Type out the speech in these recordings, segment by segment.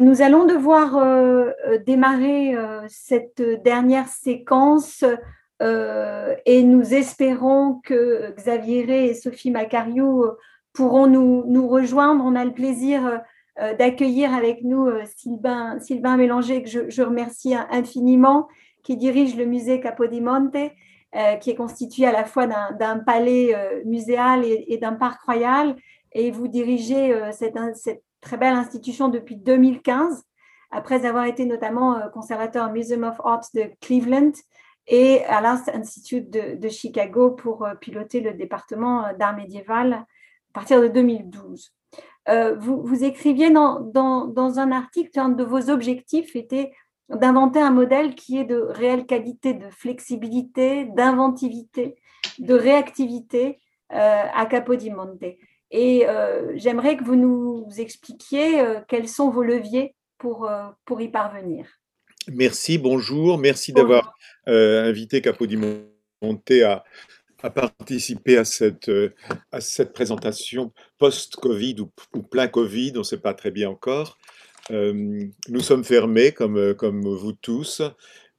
Nous allons devoir euh, euh, démarrer euh, cette dernière séquence et nous espérons que Xavier et Sophie Macariou pourront nous, rejoindre. On a le plaisir d'accueillir avec nous Sylvain, Mélanger, que je, remercie infiniment, qui dirige le musée Capodimonte, qui est constitué à la fois d'un palais muséal et, et d'un parc royal. Et vous dirigez cette, cette très belle institution depuis 2015, après avoir été notamment euh, conservateur au Museum of Art de Cleveland et à l'Art Institute de, Chicago pour euh, piloter le département euh, d'art médiéval à partir de 2012. vous, écriviez dans, un article, un de vos objectifs était d'inventer un modèle qui est de réelle qualité, de flexibilité, d'inventivité, de réactivité à Capodimonte. Et euh, j'aimerais que vous nous expliquiez euh, quels sont vos leviers pour, euh, pour y parvenir. Merci, bonjour. Merci d'avoir invité Capodimonte à, à participer à cette, à cette présentation post-Covid ou, ou, plein Covid, on ne sait pas très bien encore. nous sommes fermés, comme, comme vous tous,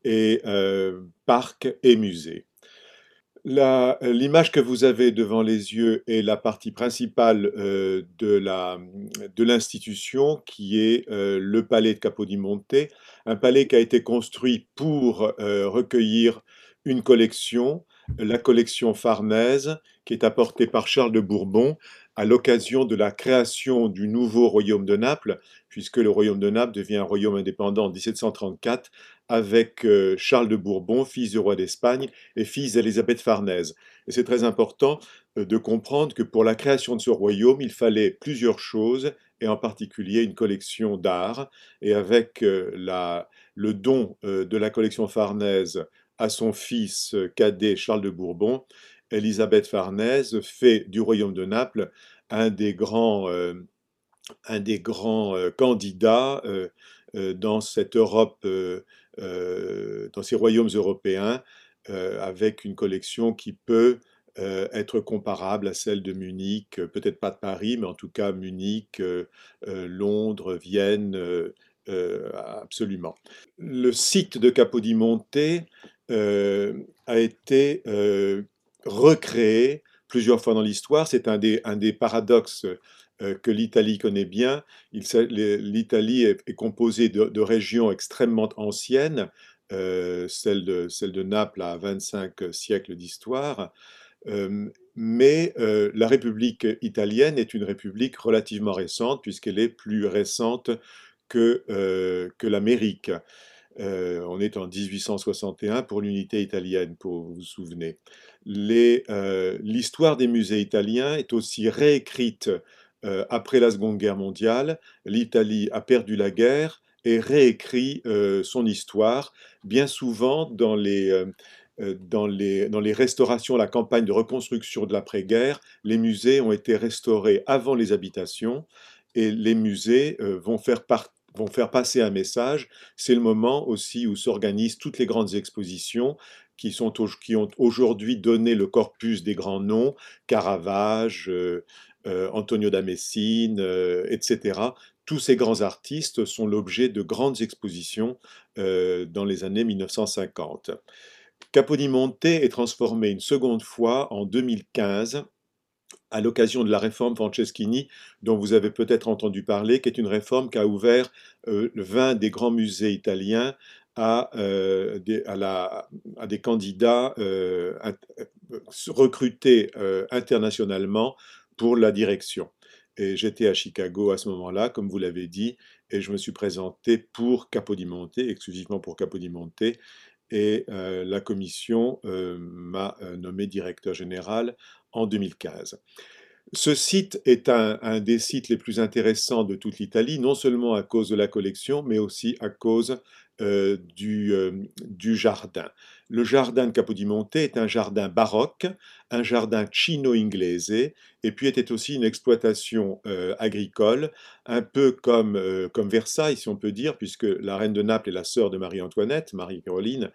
et parcs et musées. L'image que vous avez devant les yeux est la partie principale euh, de l'institution, qui est euh, le palais de Capodimonte, un palais qui a été construit pour euh, recueillir une collection, la collection Farnèse, qui est apportée par Charles de Bourbon à l'occasion de la création du nouveau royaume de Naples, puisque le royaume de Naples devient un royaume indépendant en 1734 avec euh, Charles de Bourbon, fils du roi d'Espagne et fils d'Élisabeth Farnèse. Et c'est très important euh, de comprendre que pour la création de ce royaume, il fallait plusieurs choses, et en particulier une collection d'art. Et avec euh, le don de la collection Farnèse à son fils cadet Charles de Bourbon, Élisabeth Farnèse fait du royaume de Naples un des grands, un des grands candidats dans cette Europe dans ces royaumes européens euh, avec une collection qui peut euh, être comparable à celle de Munich, peut-être pas de Paris, mais en tout cas Munich, Londres, Vienne, absolument. Le site de Capodimonte a été recréé plusieurs fois dans l'histoire. C'est un des, un des paradoxes euh, que l'Italie connaît bien. L'Italie est, composée de, régions extrêmement anciennes, euh, celle, de, celle de Naples a 25 siècles d'histoire, euh, mais la République italienne est une république relativement récente, puisqu'elle est plus récente que, que l'Amérique. on est en 1861 pour l'unité italienne, pour vous vous souvenez. L'histoire des musées italiens est aussi réécrite euh, après la Seconde Guerre mondiale, l'Italie a perdu la guerre et réécrit euh, son histoire, bien souvent dans les, euh, dans, les, dans les restaurations, la campagne de reconstruction de l'après-guerre, les musées ont été restaurés avant les habitations et les musées vont faire vont faire passer un message. C'est le moment aussi où s'organisent toutes les grandes expositions qui, sont, qui ont aujourd'hui donné le corpus des grands noms, Caravage, Antonio da Messine, euh, etc. Tous ces grands artistes sont l'objet de grandes expositions euh, dans les années 1950. Capodimonte est transformé une seconde fois en 2015 à l'occasion de la réforme Franceschini, dont vous avez peut-être entendu parler, qui est une réforme qui a ouvert 20 des grands musées italiens à des, candidats recrutés internationalement pour la direction. Et j'étais à Chicago à ce moment-là, comme vous l'avez dit, et je me suis présenté pour Capodimonte, exclusivement pour Capodimonte, et euh, la commission euh, m'a euh, nommé directeur général en 2015. Ce site est un, des sites les plus intéressants de toute l'Italie, non seulement à cause de la collection, mais aussi à cause du, du, jardin. Le jardin de Capodimonte est un jardin baroque, un jardin chino-inglese, et puis était aussi une exploitation euh, agricole, un peu comme, euh, comme Versailles, si on peut dire, puisque la reine de Naples est la sœur de Marie-Antoinette, Marie-Caroline,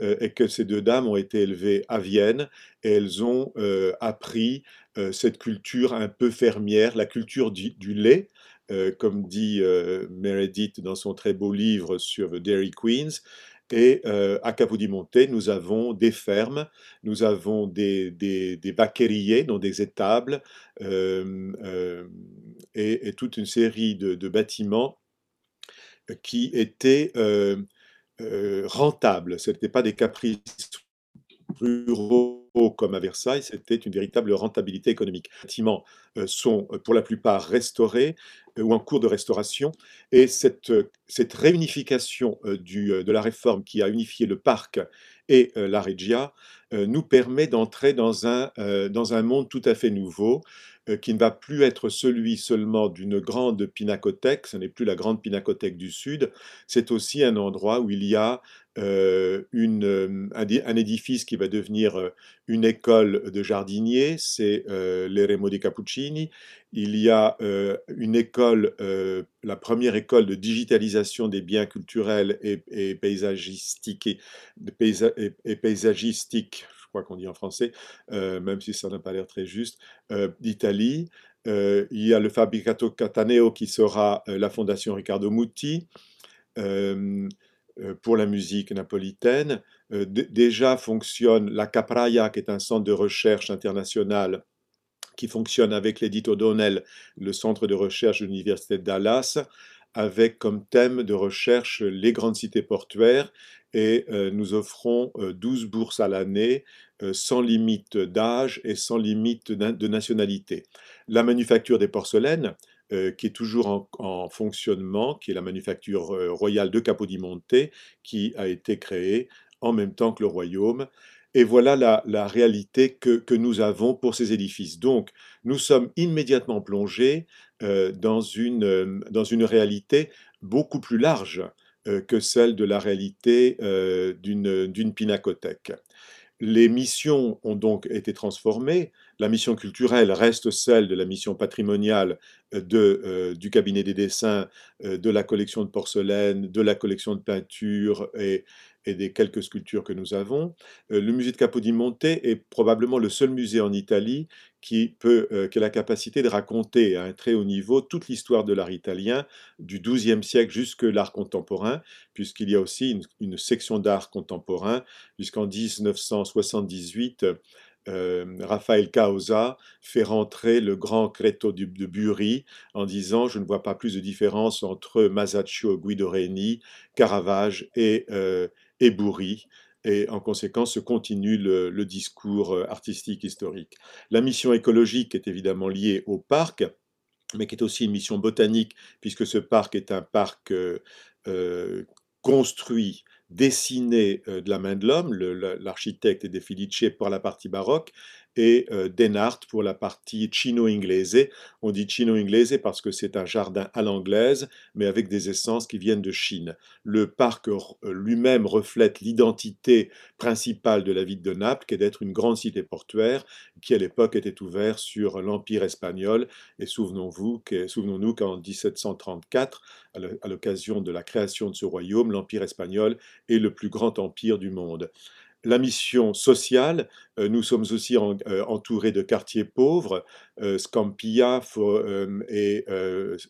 euh, et que ces deux dames ont été élevées à Vienne, et elles ont appris cette culture un peu fermière, la culture du lait, comme dit Meredith dans son très beau livre sur The Dairy Queens. Et à Capodimonte, nous avons des fermes, nous avons des, des, des donc des étables, et, toute une série de, bâtiments qui étaient rentables. Ce n'étaient pas des caprices ruraux comme à Versailles, c'était une véritable rentabilité économique. Les bâtiments sont pour la plupart restaurés ou en cours de restauration, et cette, cette réunification du, de la réforme qui a unifié le parc et la Regia nous permet d'entrer dans un monde tout à fait nouveau, qui ne va plus être celui seulement d'une grande pinacothèque, ce n'est plus la grande pinacothèque du Sud, c'est aussi un endroit où il y a une, un, édifice qui va devenir une école de jardiniers, c'est l'Eremo dei Cappuccini. Il y a une école, la première école de digitalisation des biens culturels et, paysagistiques, et, et paysagistiques crois qu'on dit en français, euh, même si ça n'a pas l'air très juste, euh, d'Italie. Euh, il y a le Fabricato Cataneo qui sera la fondation Riccardo Muti pour la musique napolitaine. déjà fonctionne la Capraia, qui est un centre de recherche international qui fonctionne avec l'édito O'Donnell, le centre de recherche de l'Université de Dallas, avec comme thème de recherche les grandes cités portuaires et euh, nous offrons 12 euh, bourses à l'année euh, sans limite d'âge et sans limite de nationalité. La manufacture des porcelaines, qui est toujours en, fonctionnement, qui est la manufacture royale de Capodimonte, qui a été créée en même temps que le royaume. Et voilà la, réalité que, nous avons pour ces édifices. Donc, nous sommes immédiatement plongés dans, une, dans une réalité beaucoup plus large euh, que celle de la réalité euh, d'une pinacothèque. Les missions ont donc été transformées. La mission culturelle reste celle de la mission patrimoniale euh, de, du cabinet des dessins, de la collection de porcelaine, de la collection de peinture et, des quelques sculptures que nous avons. Euh, le musée de Capodimonte est probablement le seul musée en Italie qui, peut, euh, a la capacité de raconter à un très haut niveau toute l'histoire de l'art italien, du XIIe siècle jusque l'art contemporain, puisqu'il y a aussi une, section d'art contemporain, puisqu'en 1978, euh, Raphaël Causa fait rentrer le grand Creto de Buri en disant Je ne vois pas plus de différence entre Masaccio Guidoreni, Caravage et, euh, et Buri. Et en conséquence, se continue le, discours euh, artistique historique. La mission écologique est évidemment liée au parc, mais qui est aussi une mission botanique, puisque ce parc est un parc construit dessiné euh, de la main de l'homme, l'architecte est De Felice pour la partie baroque, et euh, Denart pour la partie chino-inglese. On dit chino-inglese parce que c'est un jardin à l'anglaise, mais avec des essences qui viennent de Chine. Le parc euh, lui-même reflète l'identité principale de la ville de Naples, qui est d'être une grande cité portuaire, qui à l'époque était ouverte sur l'Empire espagnol. Et souvenons-vous, souvenons-nous qu'en 1734, à l'occasion de la création de ce royaume, l'Empire espagnol est le plus grand empire du monde la mission sociale, euh, nous sommes aussi euh, entourés de quartiers pauvres. Euh, Scampia et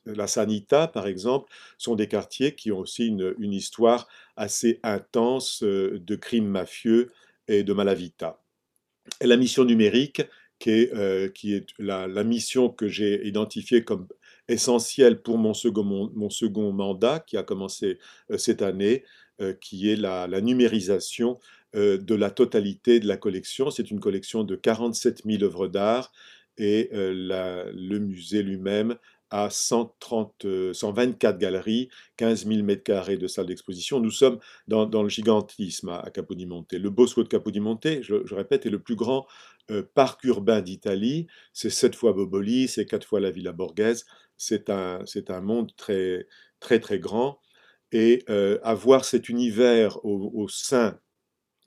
La Sanita, par exemple, sont des quartiers qui ont aussi une, histoire assez intense de crimes mafieux et de malavita. La mission numérique, qui est, la, mission que j'ai identifiée comme essentielle pour mon second, mandat, qui a commencé cette année, qui est la numérisation euh, de la totalité de la collection. C'est une collection de 47 000 œuvres d'art et euh, le musée lui-même a 130, 124 euh, galeries, 15 000 mètres carrés de salles d'exposition. Nous sommes dans, le gigantisme à, Capodimonte. Le Bosco de Capodimonte, je, je répète, est le plus grand parc urbain d'Italie. C'est sept fois Boboli, c'est quatre fois la Villa Borghese. C'est un, un monde très, très, très grand. Et avoir cet univers au, au sein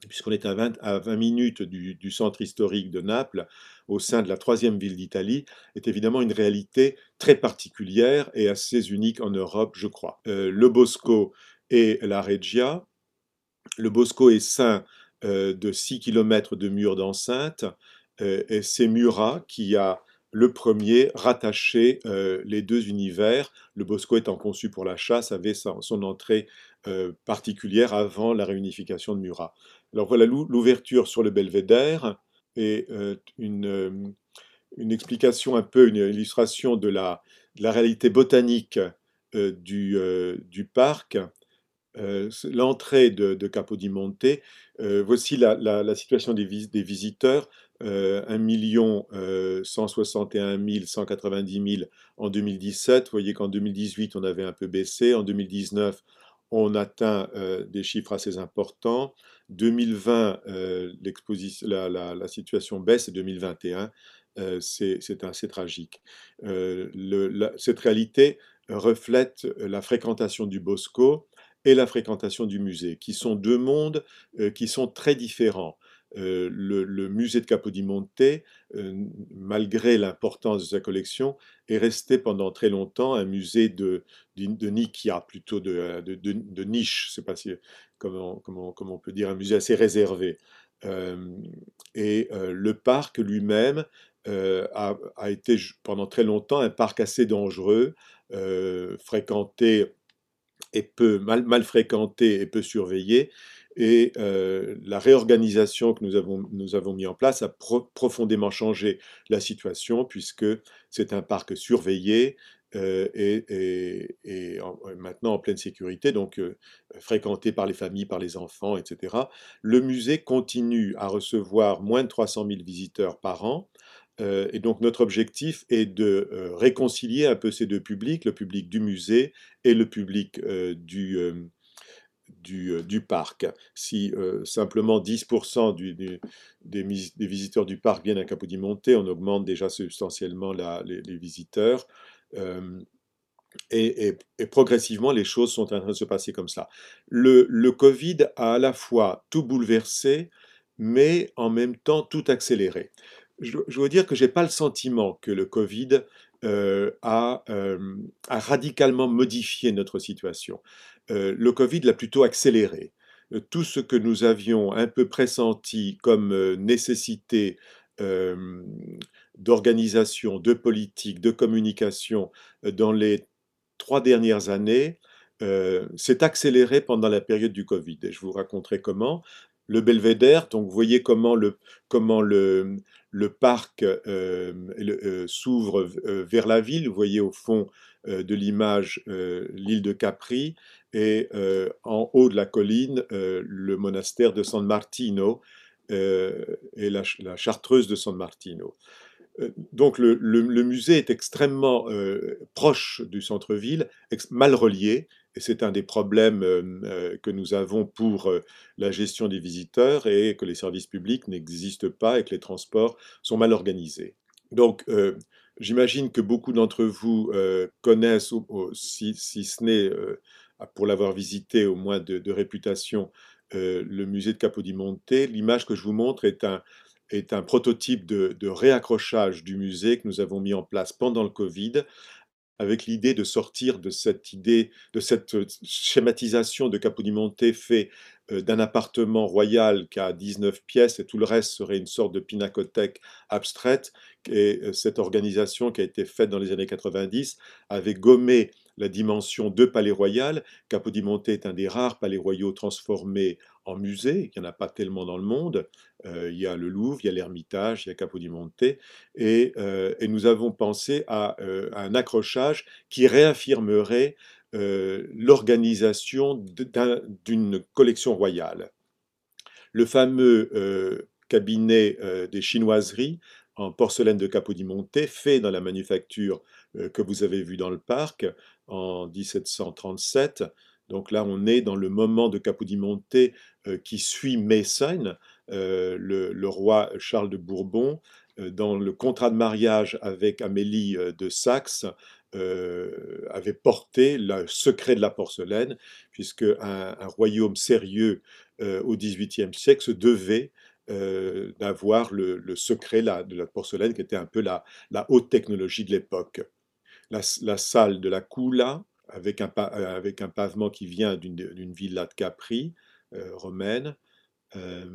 puisqu'on est à 20, à 20 minutes du, centre historique de Naples, au sein de la troisième ville d'Italie, est évidemment une réalité très particulière et assez unique en Europe, je crois. Euh, le Bosco et la Regia. Le Bosco est ceint euh, de 6 km de murs d'enceinte, euh, et c'est Murat qui a le premier rattachait les deux univers. Le Bosco étant conçu pour la chasse, avait son, entrée particulière avant la réunification de Murat. Alors voilà l'ouverture sur le belvédère et une, une, explication un peu, une illustration de la, la réalité botanique du, du, parc. L'entrée de, de Capodimonte, voici la, la, situation des, des visiteurs. 1 161 190 000 en 2017. Vous voyez qu'en 2018, on avait un peu baissé. En 2019, on atteint euh, des chiffres assez importants. 2020, euh, la, situation baisse et 2021, euh, c'est assez tragique. cette réalité reflète la fréquentation du Bosco et la fréquentation du musée, qui sont deux mondes qui sont très différents. Euh, le, musée de Capodimonte, euh, malgré l'importance de sa collection, est resté pendant très longtemps un musée de, de, plutôt de, niche, je sais pas si, comment, comment, comment, on peut dire, un musée assez réservé. Euh, et le parc lui-même a, a, été pendant très longtemps un parc assez dangereux, fréquenté et peu mal, mal fréquenté et peu surveillé, et euh, la réorganisation que nous avons, nous avons mis en place a profondément changé la situation puisque c'est un parc surveillé euh, et, maintenant en pleine sécurité, donc euh, fréquenté par les familles, par les enfants, etc. Le musée continue à recevoir moins de 300 000 visiteurs par an. et donc notre objectif est de réconcilier un peu ces deux publics, le public du musée et le public du, euh, du, parc. Si euh, simplement 10% des, visiteurs du parc viennent à Capodimonte, on augmente déjà substantiellement les, visiteurs. Euh, et, progressivement, les choses sont en train de se passer comme ça. Le, le Covid a à la fois tout bouleversé, mais en même temps tout accéléré. Je, je veux dire que je n'ai pas le sentiment que le Covid a, a, radicalement modifié notre situation. Euh, le Covid l'a plutôt accéléré. Euh, tout ce que nous avions un peu pressenti comme euh, nécessité d'organisation, de politique, de communication dans les trois dernières années s'est accéléré pendant la période du Covid. Et je vous raconterai comment. Le belvédère, donc vous voyez comment le, comment le, le parc s'ouvre vers la ville. Vous voyez au fond de l'image l'île de Capri et euh, en haut de la colline, euh, le monastère de San Martino euh, et la, chartreuse de San Martino. Donc le, musée est extrêmement proche du centre-ville, mal relié, et c'est un des problèmes que nous avons pour la gestion des visiteurs et que les services publics n'existent pas et que les transports sont mal organisés. Donc j'imagine que beaucoup d'entre vous connaissent, si, si, ce n'est pour l'avoir visité au moins de, réputation, euh, le musée de Capodimonte. L'image que je vous montre est un, est un prototype de, de, réaccrochage du musée que nous avons mis en place pendant le Covid, avec l'idée de sortir de cette idée, de cette schématisation de Capodimonte fait euh, d'un appartement royal qui a 19 pièces et tout le reste serait une sorte de pinacothèque abstraite. Et euh, cette organisation qui a été faite dans les années 90 avait gommé la dimension de palais royal. Capodimonte est un des rares palais royaux transformés en musée. Il n'y en a pas tellement dans le monde. Euh, il y a le Louvre, il y a l'Ermitage, il y a Capodimonte. Et, euh, nous avons pensé à, euh, un accrochage qui réaffirmerait l'organisation d'une collection royale. Le fameux cabinet des chinoiseries en porcelaine de Capodimonte, fait dans la manufacture que vous avez vue dans le parc, en 1737. Donc là, on est dans le moment de Capodimonte euh, qui suit Meissen, euh, le, roi Charles de Bourbon, euh, dans le contrat de mariage avec Amélie de Saxe, avait porté le secret de la porcelaine, puisque un, royaume sérieux au XVIIIe siècle se devait d'avoir le, secret de la porcelaine, qui était un peu la haute technologie de l'époque la, salle de la Cula, avec un, euh, avec un pavement qui vient d'une villa de Capri, euh, romaine. Euh,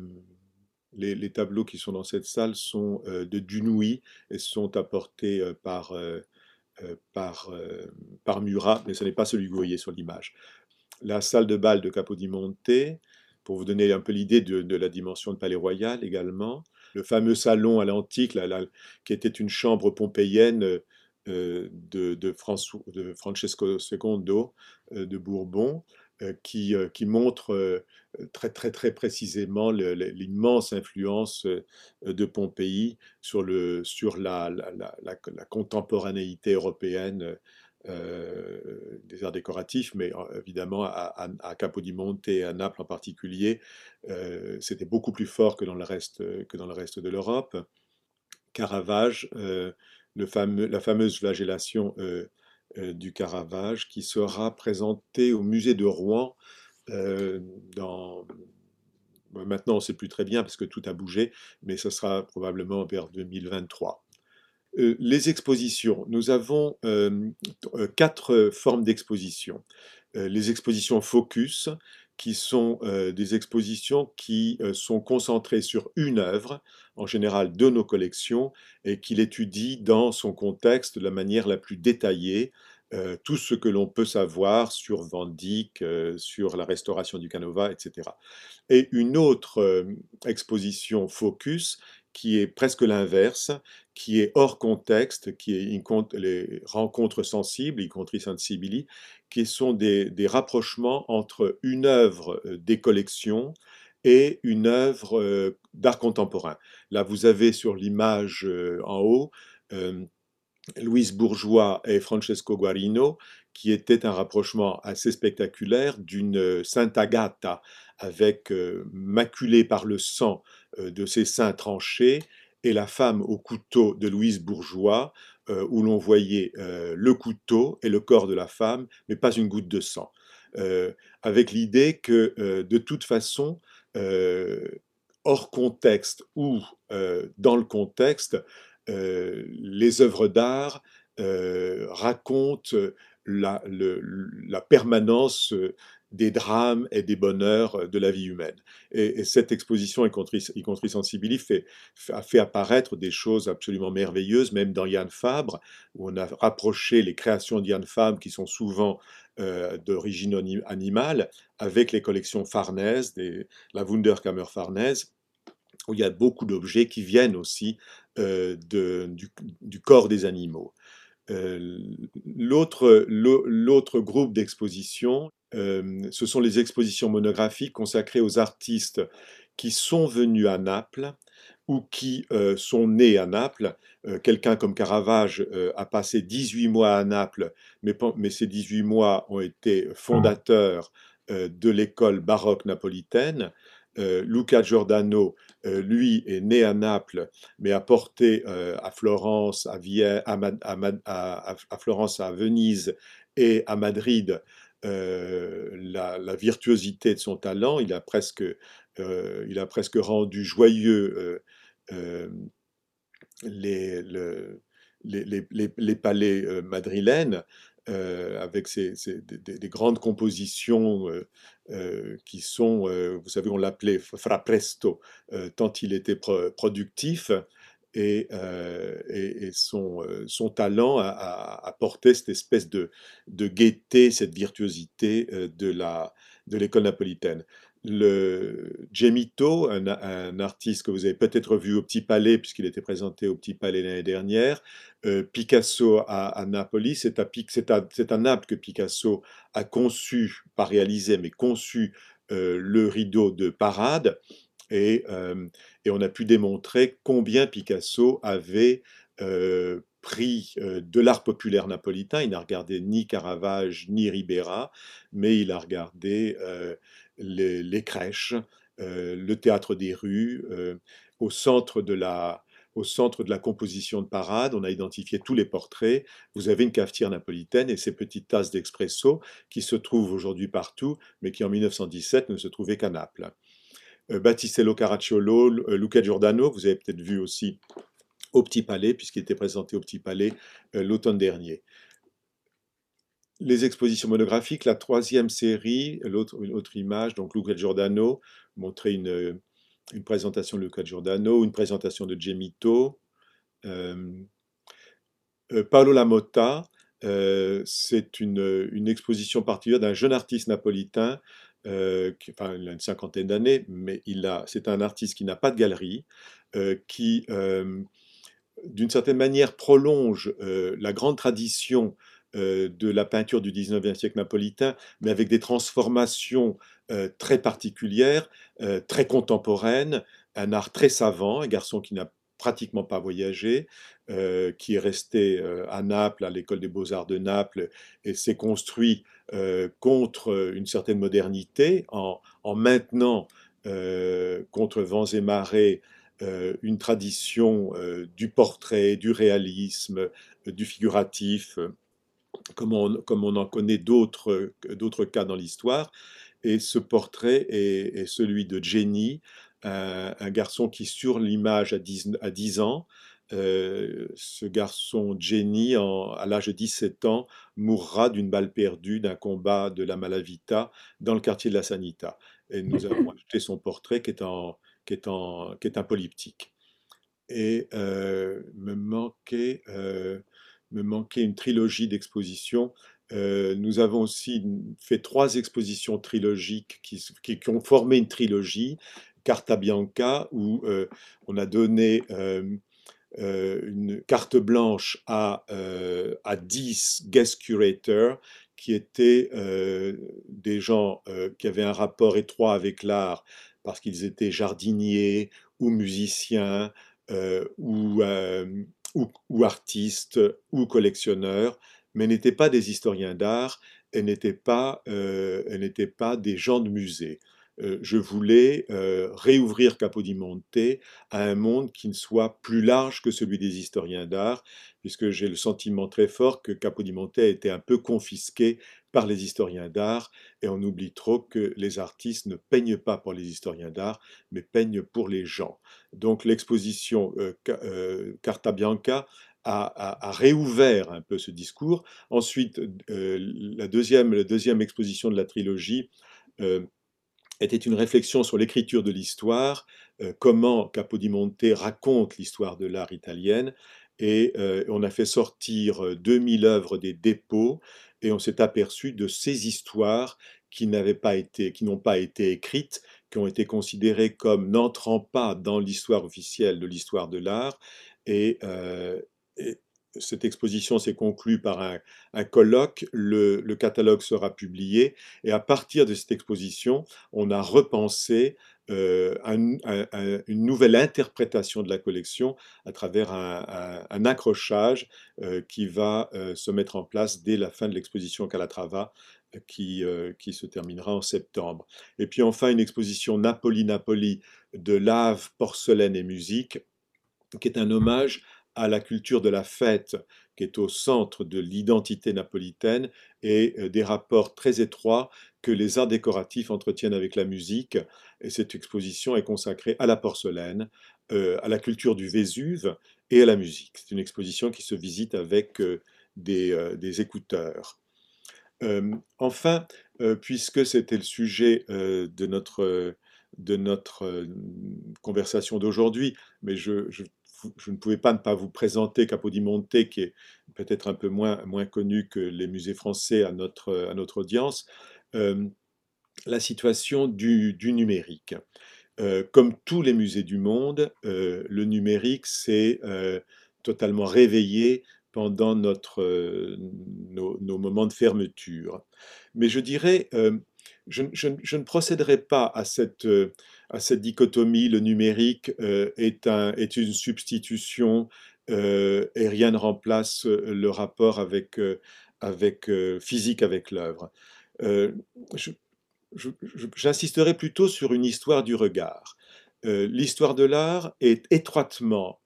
Les, tableaux qui sont dans cette salle sont de Dunoui et sont apportés par, par, par Murat, mais ce n'est pas celui que vous voyez sur l'image. La salle de bal de Capodimonte, pour vous donner un peu l'idée de, la dimension de Palais Royal également. Le fameux salon à l'antique, qui était une chambre pompéienne de, de, Francesco II de Bourbon, euh, qui, euh, qui, montre euh, très, très, très précisément l'immense influence de Pompéi sur, le, sur la, la, contemporanéité européenne des arts décoratifs, mais évidemment à, à, Capodimonte et à Naples en particulier, c'était beaucoup plus fort que dans le reste, que dans le reste de l'Europe. Caravage, la fameuse flagellation euh, du Caravage qui sera présenté au musée de Rouen euh. Maintenant, on ne sait plus très bien parce que tout a bougé, mais ce sera probablement vers 2023. Euh, les expositions. Nous avons quatre formes d'exposition. les expositions focus, qui sont des expositions qui sont concentrées sur une œuvre, en général de nos collections, et qu'il étudie dans son contexte de la manière la plus détaillée, tout ce que l'on peut savoir sur Van Dyck, sur la restauration du Canova, etc. Et une autre exposition focus qui est presque l'inverse, qui est hors contexte, qui est les rencontres sensibles, y compris sensibili, qui sont des, rapprochements entre une œuvre des collections et une œuvre d'art contemporain. Là, vous avez sur l'image en haut Louise Bourgeois et Francesco Guarino, qui était un rapprochement assez spectaculaire d'une Sainte Agatha avec maculée par le sang de ses seins tranchés et la femme au couteau de Louise Bourgeois, où l'on voyait le couteau et le corps de la femme, mais pas une goutte de sang. avec l'idée que de toute façon, hors contexte ou dans le contexte, les œuvres d'art racontent la, la, permanence des drames et des bonheurs de la vie humaine. Et, cette exposition, y compris, Sensibili, fait, a fait apparaître des choses absolument merveilleuses, même dans Yann Fabre, où on a rapproché les créations d'Yann Fabre, qui sont souvent d'origine animale, avec les collections Farnèse, la Wunderkammer Farnèse, où il y a beaucoup d'objets qui viennent aussi euh, du, corps des animaux. Euh, l'autre groupe d'expositions, euh, ce sont les expositions monographiques consacrées aux artistes qui sont venus à Naples ou qui sont nés à Naples. Quelqu'un comme Caravage a passé 18 mois à Naples, mais, mais, ces 18 mois ont été fondateurs de l'école baroque napolitaine. Luca Giordano, lui, est né à Naples, mais a porté euh, à Florence, à, à, Florence, à Venise et à Madrid la, virtuosité de son talent. Il a presque, rendu joyeux les, palais madrilènes. Euh, avec des, grandes compositions euh, euh, qui sont, vous savez, on l'appelait fra presto, tant il était productif. Et, son, son, talent a, apporté cette espèce de, de gaieté, cette virtuosité de l'école de napolitaine le Gemito, un, artiste que vous avez peut-être vu au Petit Palais, puisqu'il était présenté au Petit Palais l'année dernière, euh, Picasso à, Napoli, c'est à, Naples que Picasso a conçu, pas réalisé, mais conçu euh, le rideau de parade, euh, et, on a pu démontrer combien Picasso avait pris de l'art populaire napolitain. Il n'a regardé ni Caravage ni Ribera, mais il a regardé les, crèches, euh, le théâtre des rues, euh, au centre de la, au centre de la composition de parade, on a identifié tous les portraits. Vous avez une cafetière napolitaine et ces petites tasses d'expresso qui se trouvent aujourd'hui partout, mais qui en 1917 ne se trouvaient qu'à Naples. Euh, Battistello Caracciolo, Luca Giordano, vous avez peut-être vu aussi au Petit Palais, puisqu'il était présenté au Petit Palais l'automne dernier les expositions monographiques, la troisième série, l'autre, autre image, donc Luca Giordano montrait une, une présentation de Luca Giordano, une présentation de Gemito. Paolo Lamotta, c'est une, une, exposition particulière d'un jeune artiste napolitain enfin, il a une cinquantaine d'années, mais c'est un artiste qui n'a pas de galerie, qui, d'une certaine manière, prolonge la grande tradition de la peinture du 19e siècle napolitain, mais avec des transformations très particulières, très contemporaines, un art très savant, un garçon qui n'a pratiquement pas voyagé, qui est resté à Naples, à l'école des beaux-arts de Naples, et s'est construit contre une certaine modernité en, en maintenant contre vents et marées une tradition du portrait, du réalisme, du figuratif, comme on, comme on en connaît d'autres cas dans l'histoire. Et ce portrait est, celui de Jenny, un, garçon qui, sur l'image à 10, à 10 ans, ce garçon Jenny, à l'âge de 17 ans, mourra d'une balle perdue d'un combat de la Malavita dans le quartier de la Sanita. Et nous avons ajouté son portrait qui est, en, qui est, en, qui est un polyptyque. Et me manquait me manquait une trilogie d'expositions. Euh, nous avons aussi fait trois expositions trilogiques qui, qui, ont formé une trilogie, Carta Bianca, où euh, on a donné euh, une carte blanche à, à 10 guest curators qui étaient des gens qui avaient un rapport étroit avec l'art parce qu'ils étaient jardiniers ou musiciens ou ou, artistes ou collectionneurs, mais n'étaient pas des historiens d'art et n'étaient pas, euh, pas des gens de musée. Euh, je voulais euh, réouvrir Capodimonte à un monde qui ne soit plus large que celui des historiens d'art, puisque j'ai le sentiment très fort que Capodimonte a été un peu confisqué par les historiens d'art, et on oublie trop que les artistes ne peignent pas pour les historiens d'art, mais peignent pour les gens. Donc l'exposition euh, euh, Carta Bianca a, réouvert un peu ce discours. Ensuite, euh, la, deuxième, exposition de la trilogie était une réflexion sur l'écriture de l'histoire, comment Capodimonte raconte l'histoire de l'art italienne, et on a fait sortir 2000 œuvres des dépôts et on s'est aperçu de ces histoires qui n'avaient pas été, qui n'ont pas été écrites, qui ont été considérées comme n'entrant pas dans l'histoire officielle de l'histoire de l'art. Et, euh, cette exposition s'est conclue par un, colloque, le, catalogue sera publié, et à partir de cette exposition, on a repensé euh, une nouvelle interprétation de la collection à travers un, accrochage euh, qui va euh, se mettre en place dès la fin de l'exposition Calatrava qui, qui se terminera en septembre. Et puis enfin une exposition Napoli-Napoli de lave, porcelaine et musique qui est un hommage à la culture de la fête qui est au centre de l'identité napolitaine et des rapports très étroits que les arts décoratifs entretiennent avec la musique. Et cette exposition est consacrée à la porcelaine, à la culture du Vésuve et à la musique. C'est une exposition qui se visite avec des, écouteurs. enfin, puisque c'était le sujet de notre, de notre conversation d'aujourd'hui, mais je, je ne pouvais pas ne pas vous présenter Capodimonte, qui est peut-être un peu moins, moins connu que les musées français à notre, à notre audience, euh, la situation du, du numérique. Euh, comme tous les musées du monde, euh, le numérique s'est totalement réveillé pendant notre, nos, moments de fermeture. Mais je dirais, je, je, je, ne procéderai pas à cette à cette dichotomie, le numérique euh, est, un, est, une substitution euh, et rien ne remplace euh, le rapport avec, avec physique avec l'œuvre. J'insisterai plutôt sur une histoire du regard. l'histoire de l'art est étroitement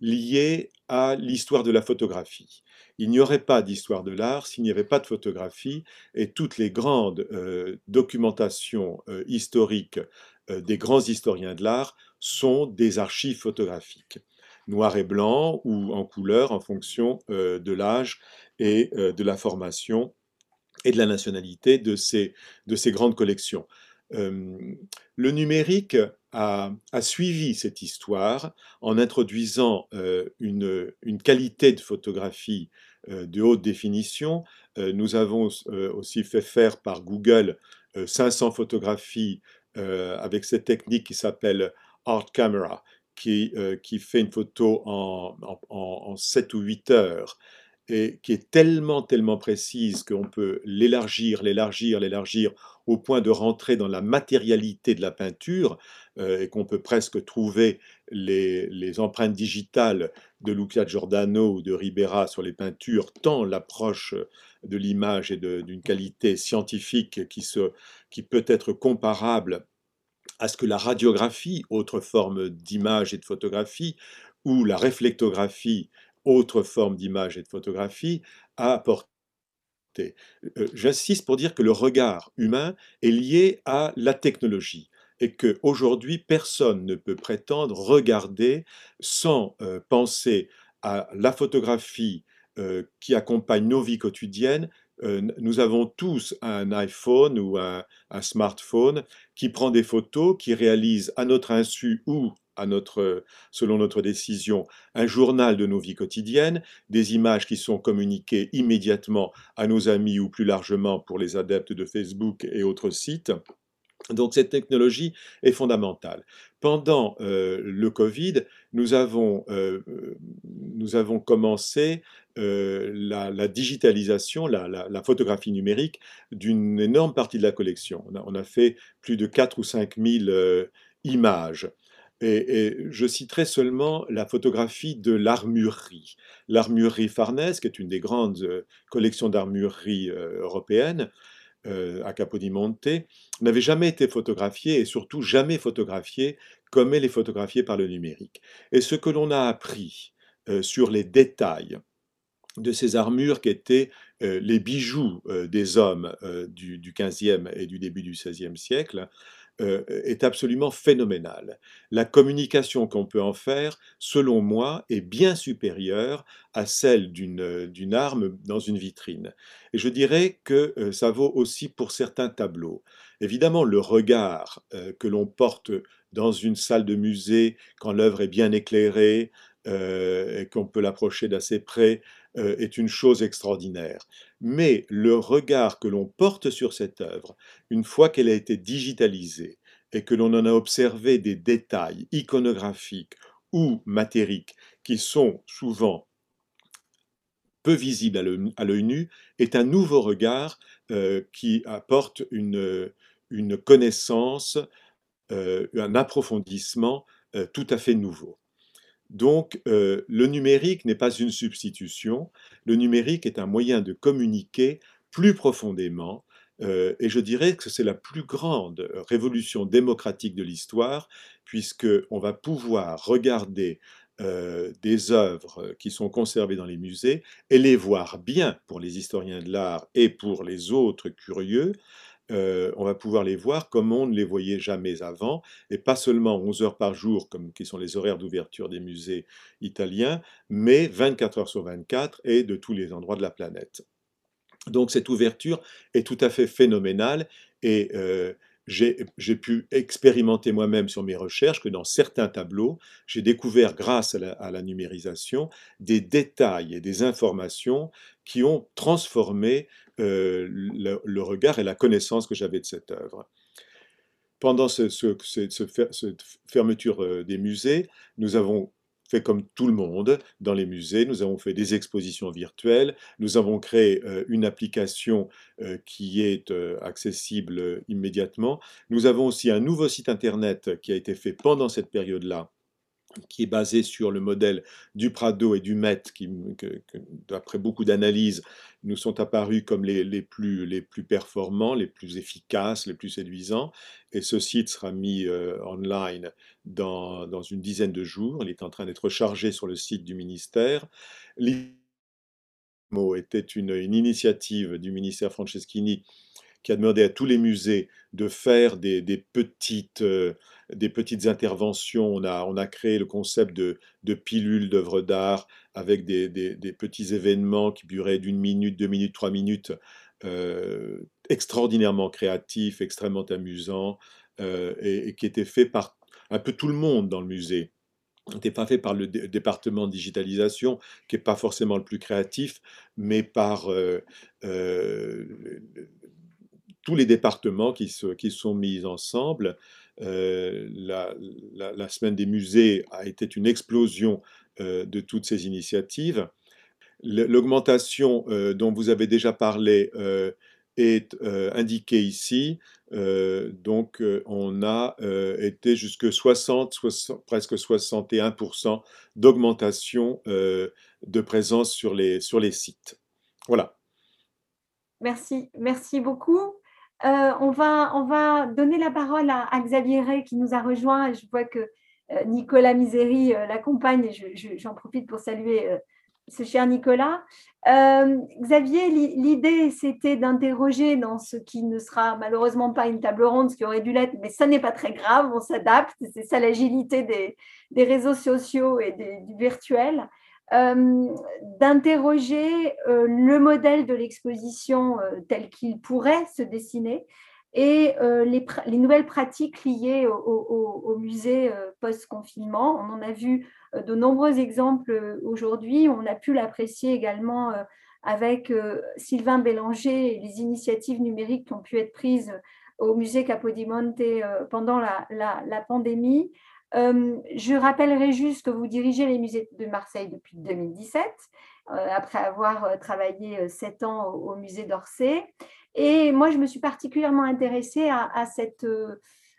liée à l'histoire de la photographie. Il n'y aurait pas d'histoire de l'art s'il n'y avait pas de photographie et toutes les grandes documentations historiques euh, des grands historiens de l'art sont des archives photographiques, noir et blanc ou en couleur en fonction euh, de l'âge et euh, de la formation et de la nationalité de ces, de ces grandes collections. le numérique a, suivi cette histoire en introduisant une, une, qualité de photographie de haute définition. nous avons aussi fait faire par Google 500 photographies avec cette technique qui s'appelle Art Camera, qui, qui, fait une photo en, en, 7 ou 8 heures et qui est tellement, tellement précise qu'on peut l'élargir, l'élargir, l'élargir au point de rentrer dans la matérialité de la peinture euh, et qu'on peut presque trouver les, empreintes digitales de Luca Giordano ou de Ribera sur les peintures, tant l'approche de l'image est d'une qualité scientifique qui, se, qui peut être comparable à ce que la radiographie, autre forme d'image et de photographie, ou la réflectographie, autre forme d'image et de photographie, a apporté. Euh, j'insiste pour dire que le regard humain est lié à la technologie et qu'aujourd'hui, personne ne peut prétendre regarder sans euh, penser à la photographie qui accompagne nos vies quotidiennes. nous avons tous un iPhone ou un, smartphone qui prend des photos, qui réalise à notre insu ou à notre, selon notre décision, un journal de nos vies quotidiennes, des images qui sont communiquées immédiatement à nos amis ou plus largement pour les adeptes de Facebook et autres sites. Donc cette technologie est fondamentale. Pendant euh, le Covid, nous avons, euh, nous avons commencé euh, la, digitalisation, la, photographie numérique d'une énorme partie de la collection. On a, fait plus de 4 ou 5 000 images. Et, je citerai seulement la photographie de l'armurerie. L'armurerie Farnèse, qui est une des grandes euh, collections d'armurerie euh, européennes, euh, à Capodimonte, n'avait jamais été photographiée et surtout jamais photographiée comme elle est photographiée par le numérique. Et ce que l'on a appris sur les détails de ces armures qui étaient les bijoux des hommes du, du 15e et du début du 16e siècle, est absolument phénoménale. La communication qu'on peut en faire, selon moi, est bien supérieure à celle d'une arme dans une vitrine. Et je dirais que ça vaut aussi pour certains tableaux. Évidemment, le regard que l'on porte dans une salle de musée, quand l'œuvre est bien éclairée, et qu'on peut l'approcher d'assez près, est une chose extraordinaire mais le regard que l'on porte sur cette œuvre, une fois qu'elle a été digitalisée et que l'on en a observé des détails iconographiques ou matériques qui sont souvent peu visibles à l'œil nu, est un nouveau regard euh, qui apporte une, connaissance, euh, un approfondissement euh, tout à fait nouveau. Donc, euh, le numérique n'est pas une substitution, le numérique est un moyen de communiquer plus profondément, euh, et je dirais que c'est la plus grande révolution démocratique de l'histoire, puisqu'on va pouvoir regarder euh, des œuvres qui sont conservées dans les musées et les voir bien pour les historiens de l'art et pour les autres curieux, euh, on va pouvoir les voir comme on ne les voyait jamais avant, et pas seulement 11 heures par jour, comme qui sont les horaires d'ouverture des musées italiens, mais 24 heures sur 24 et de tous les endroits de la planète. Donc cette ouverture est tout à fait phénoménale et euh, j'ai pu expérimenter moi-même sur mes recherches que dans certains tableaux, j'ai découvert grâce à la, numérisation des détails et des informations qui ont transformé euh, le, regard et la connaissance que j'avais de cette œuvre. Pendant ce, cette fermeture euh, des musées, nous avons fait comme tout le monde dans les musées. Nous avons fait des expositions virtuelles. Nous avons créé euh, une application qui est accessible immédiatement. Nous avons aussi un nouveau site internet qui a été fait pendant cette période-là qui est basé sur le modèle du Prado et du Met, qui, d'après beaucoup d'analyses, nous sont apparus comme les, plus, performants, les plus efficaces, les plus séduisants. Et ce site sera mis euh, online dans, une dizaine de jours. Il est en train d'être chargé sur le site du ministère. L'IMO était une initiative du ministère Franceschini qui a demandé à tous les musées de faire des, petites, euh, des petites interventions. On a, on a créé le concept de, de pilules d'œuvres d'art avec des, petits événements qui duraient d'une minute, deux minutes, trois minutes, euh, extraordinairement créatifs, extrêmement amusants, euh, et, qui étaient faits par un peu tout le monde dans le musée n'était pas fait par le département de digitalisation, qui n'est pas forcément le plus créatif, mais par tous les départements qui, sont mis ensemble. Euh, la, semaine des musées a été une explosion de toutes ces initiatives. L'augmentation dont vous avez déjà parlé est indiquée ici. Euh, donc, euh, on a euh, été jusque 60, presque 61% d'augmentation de présence sur les, sur les sites. Voilà. Merci, merci beaucoup. On, va, on va donner la parole à, Xavier Ray qui nous a rejoint. Je vois que Nicolas Miseri l'accompagne et j'en profite pour saluer ce cher Nicolas. Euh, Xavier, l'idée, c'était d'interroger dans ce qui ne sera malheureusement pas une table ronde, ce qui aurait dû l'être, mais ça n'est pas très grave, on s'adapte, c'est ça l'agilité des, réseaux sociaux et du virtuel, euh, d'interroger euh, le modèle de l'exposition tel qu'il pourrait se dessiner et les, nouvelles pratiques liées au musée post-confinement. On en a vu euh, de nombreux exemples euh, aujourd'hui. On a pu l'apprécier également euh, avec Sylvain Bélanger et les initiatives numériques qui ont pu être prises au musée Capodimonte pendant la, pandémie. Je rappellerai juste que vous dirigez les musées de Marseille depuis 2017, après avoir travaillé sept ans au, musée d'Orsay. Et moi, je me suis particulièrement intéressée à cette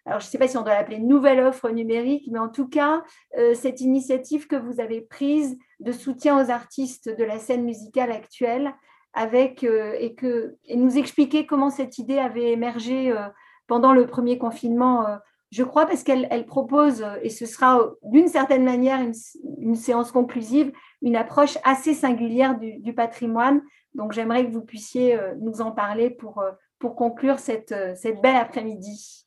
alors je ne sais pas si on doit l'appeler nouvelle offre numérique, mais en tout cas, euh, cette initiative que vous avez prise de soutien aux artistes de la scène musicale actuelle, avec euh, et, que, et nous expliquer comment cette idée avait émergé euh, pendant le premier confinement, je crois, parce qu'elle propose, et ce sera d'une certaine manière une, séance conclusive, une approche assez singulière du, patrimoine. Donc j'aimerais que vous puissiez nous en parler pour, pour conclure cette, cette belle après-midi.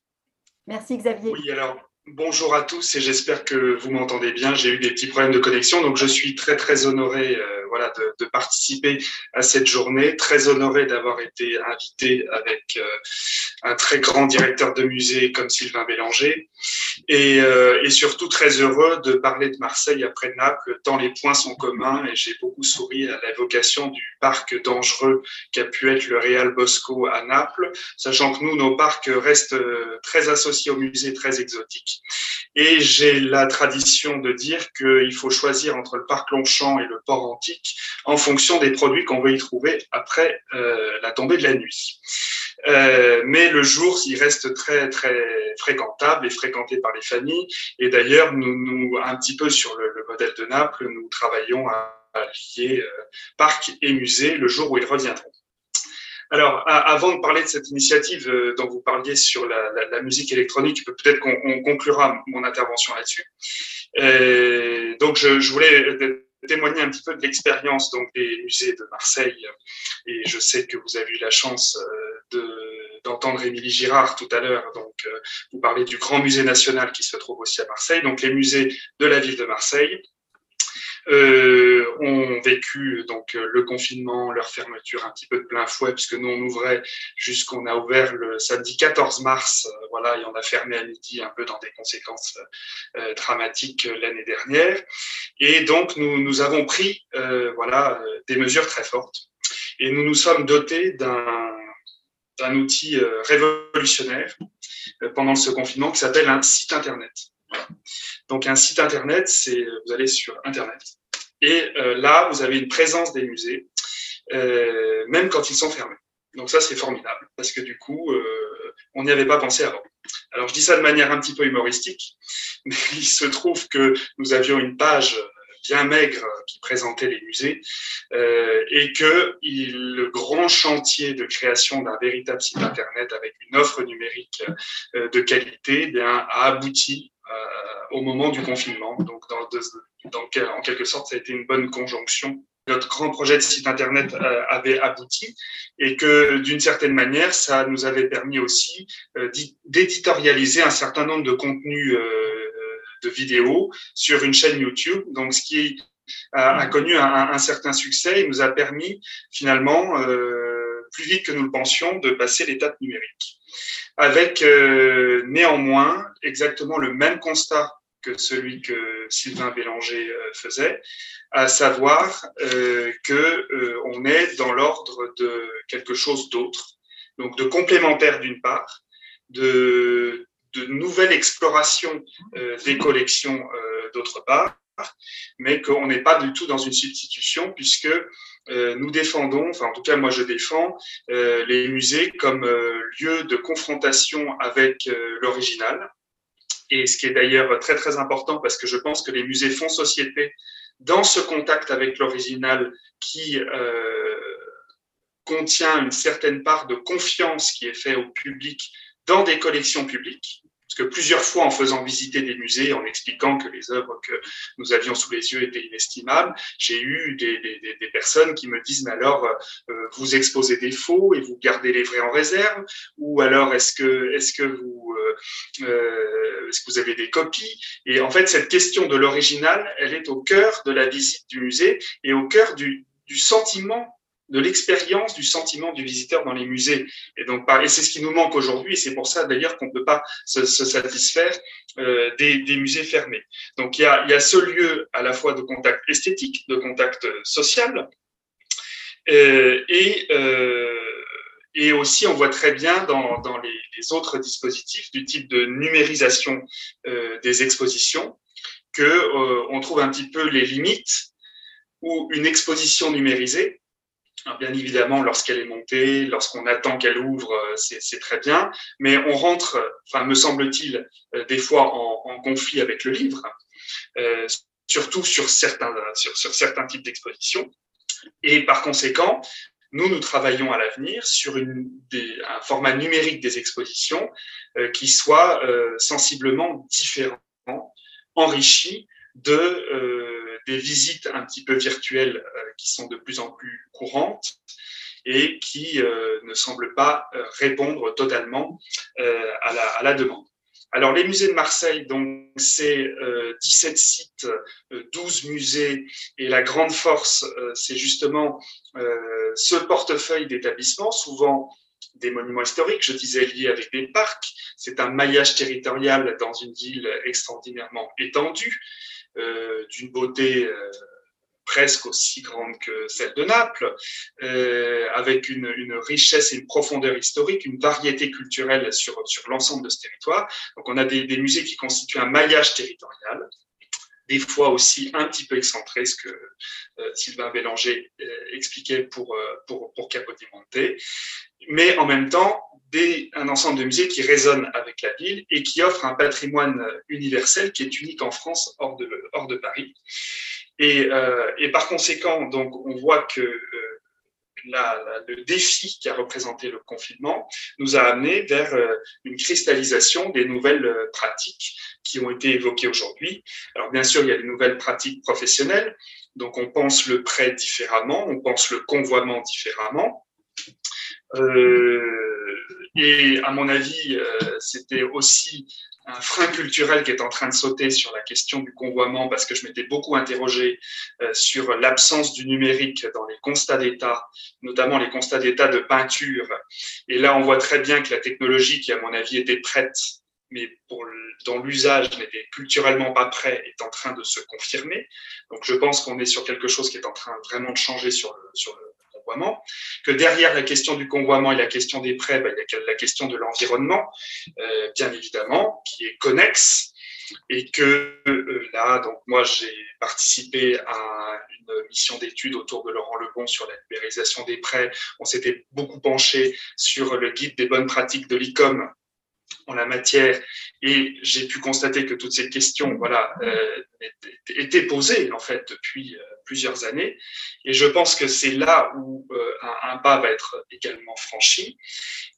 Merci Xavier. Oui, alors bonjour à tous et j'espère que vous m'entendez bien. J'ai eu des petits problèmes de connexion, donc je suis très très honoré euh, voilà, de, participer à cette journée, très honoré d'avoir été invité avec euh, un très grand directeur de musée comme Sylvain Bélanger et, euh, et, surtout très heureux de parler de Marseille après Naples, tant les points sont communs et j'ai beaucoup souri à l'évocation du parc dangereux qu'a pu être le Real Bosco à Naples, sachant que nous, nos parcs restent très associés au musée, très exotiques. Et j'ai la tradition de dire qu'il faut choisir entre le parc Longchamp et le port antique en fonction des produits qu'on veut y trouver après euh, la tombée de la nuit. Euh, mais le jour, il reste très fréquentable et fréquenté par les familles. Et d'ailleurs, nous, un petit peu sur le, le modèle de Naples, nous travaillons à lier euh, parc et musée le jour où ils reviendront. Alors, avant de parler de cette initiative euh, dont vous parliez sur la, musique électronique, peut-être qu'on conclura mon intervention là-dessus. Euh, donc, je, voulais témoigner un petit peu de l'expérience donc des musées de Marseille. Et je sais que vous avez eu la chance de, d'entendre Émilie Girard tout à l'heure. Donc, vous parlez du Grand Musée national qui se trouve aussi à Marseille. Donc, les musées de la ville de Marseille euh, ont vécu donc le confinement, leur fermeture un petit peu de plein fouet, puisque nous on ouvrait jusqu'on a ouvert le samedi 14 mars, euh, voilà, et on a fermé à midi un peu dans des conséquences euh, dramatiques euh, l'année dernière. Et donc nous nous avons pris euh, voilà des mesures très fortes, et nous nous sommes dotés d'un d'un outil révolutionnaire pendant ce confinement qui s'appelle un site internet. Donc un site internet, c'est vous allez sur internet et euh, là vous avez une présence des musées, euh, même quand ils sont fermés. Donc ça c'est formidable parce que du coup euh, on n'y avait pas pensé avant. Alors je dis ça de manière un petit peu humoristique, mais il se trouve que nous avions une page bien maigre qui présentait les musées euh, et que le grand chantier de création d'un véritable site internet avec une offre numérique euh, de qualité eh a abouti euh, au moment du confinement. Donc, en quelque sorte, ça a été une bonne conjonction. Notre grand projet de site Internet avait abouti et que d'une certaine manière, ça nous avait permis aussi d'éditorialiser un certain nombre de contenus de vidéos sur une chaîne YouTube. Donc, ce qui a, a connu un, certain succès et nous a permis finalement plus vite que nous le pensions de passer l'étape numérique. Avec euh, néanmoins exactement le même constat que celui que Sylvain Bélanger euh, faisait, à savoir euh, que on est dans l'ordre de quelque chose d'autre, donc de complémentaire d'une part, de, de nouvelles explorations des collections d'autre part, mais qu'on n'est pas du tout dans une substitution puisque euh, nous défendons, enfin en tout cas moi je défends euh, les musées comme euh, lieu de confrontation avec l'original. Et ce qui est d'ailleurs très très important parce que je pense que les musées font société dans ce contact avec l'original qui contient une certaine part de confiance qui est faite au public dans des collections publiques. Parce que plusieurs fois, en faisant visiter des musées, en expliquant que les œuvres que nous avions sous les yeux étaient inestimables, j'ai eu des, personnes qui me disent, mais alors, euh, vous exposez des faux et vous gardez les vrais en réserve? Ou alors, est-ce que, est-ce que vous, euh, euh, est-ce que vous avez des copies? Et en fait, cette question de l'original, elle est au cœur de la visite du musée et au cœur du sentiment de l'expérience, du sentiment du visiteur dans les musées. Et donc, et c'est ce qui nous manque aujourd'hui, et c'est pour ça d'ailleurs qu'on ne peut pas se, satisfaire euh, des, musées fermés. Donc, il y, a, il y, a, ce lieu à la fois de contact esthétique, de contact social, euh, et, euh, et aussi on voit très bien dans, dans les, les, autres dispositifs du type de numérisation euh, des expositions que euh, on trouve un petit peu les limites où une exposition numérisée bien évidemment, lorsqu'elle est montée, lorsqu'on attend qu'elle ouvre, euh, c'est très bien. Mais on rentre, enfin, me semble-t-il, euh, des fois en, conflit avec le livre, euh, surtout sur certains, types d'expositions. Et par conséquent, nous, nous travaillons à l'avenir sur un format numérique des expositions qui soit sensiblement différent, enrichi de des visites un petit peu virtuelles euh, qui sont de plus en plus courantes et qui euh, ne semblent pas euh, répondre totalement à la, demande. Alors, les musées de Marseille, donc, c'est 17 sites, 12 musées, et la grande force, c'est justement ce portefeuille d'établissements, souvent des monuments historiques, je disais liés avec des parcs. C'est un maillage territorial dans une ville extraordinairement étendue. Euh, d'une beauté euh, presque aussi grande que celle de Naples, euh, avec une, richesse et une profondeur historique, une variété culturelle sur, sur l'ensemble de ce territoire. Donc on a des, musées qui constituent un maillage territorial, des fois aussi un petit peu excentré, ce que euh, Sylvain Bélanger euh, expliquait pour, pour, pour Capodimonte, mais en même temps un ensemble de musées qui résonnent avec la ville et qui offrent un patrimoine universel qui est unique en France hors de, hors de Paris. Et, euh, et par conséquent, donc, on voit que euh, le défi qui a représenté le confinement nous a amené vers euh, une cristallisation des nouvelles euh, pratiques qui ont été évoquées aujourd'hui. Alors bien sûr, il y a les nouvelles pratiques professionnelles, donc on pense le prêt différemment, on pense le convoiement différemment. Euh, et à mon avis, c'était aussi un frein culturel qui est en train de sauter sur la question du convoiement parce que je m'étais beaucoup interrogé euh, sur l'absence du numérique dans les constats d'état, notamment les constats d'état de peinture. Et là, on voit très bien que la technologie qui, à mon avis, était prête, mais pour, dont l'usage n'était culturellement pas prêt, est en train de se confirmer. Donc, je pense qu'on est sur quelque chose qui est en train vraiment de changer sur le, sur le que derrière la question du convoiement et la question des prêts, bah, il y a la question de l'environnement, euh, bien évidemment, qui est connexe, et que euh, là, donc moi j'ai participé à une mission d'études autour de Laurent Lebon sur la numérisation des prêts. On s'était beaucoup penché sur le guide des bonnes pratiques de l'ICOM en la matière et j'ai pu constater que toutes ces questions voilà euh, étaient posées en fait depuis euh, plusieurs années. Et je pense que c'est là où euh, un, un, pas va être également franchi.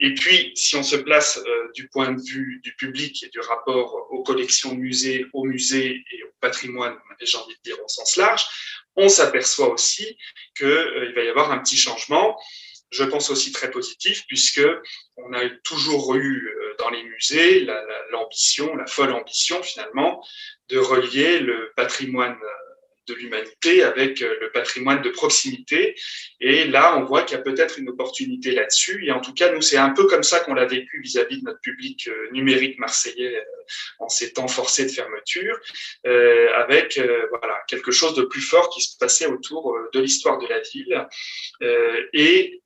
Et puis si on se place du point de vue du public et du rapport aux collections musées au musée et au patrimoine j'ai envie de dire au sens large on s'aperçoit aussi qu'il va y avoir un petit changement. Je pense aussi très positif, puisque on a toujours eu dans les musées l'ambition, la, folle ambition finalement, de relier le patrimoine euh, de l'humanité avec le patrimoine de proximité. Et là, on voit qu'il y a peut-être une opportunité là-dessus. Et en tout cas, nous, c'est un peu comme ça qu'on l'a vécu vis-à-vis de notre public numérique marseillais en ces temps forcés de fermeture, avec voilà, quelque chose de plus fort qui se passait autour de l'histoire de la ville. et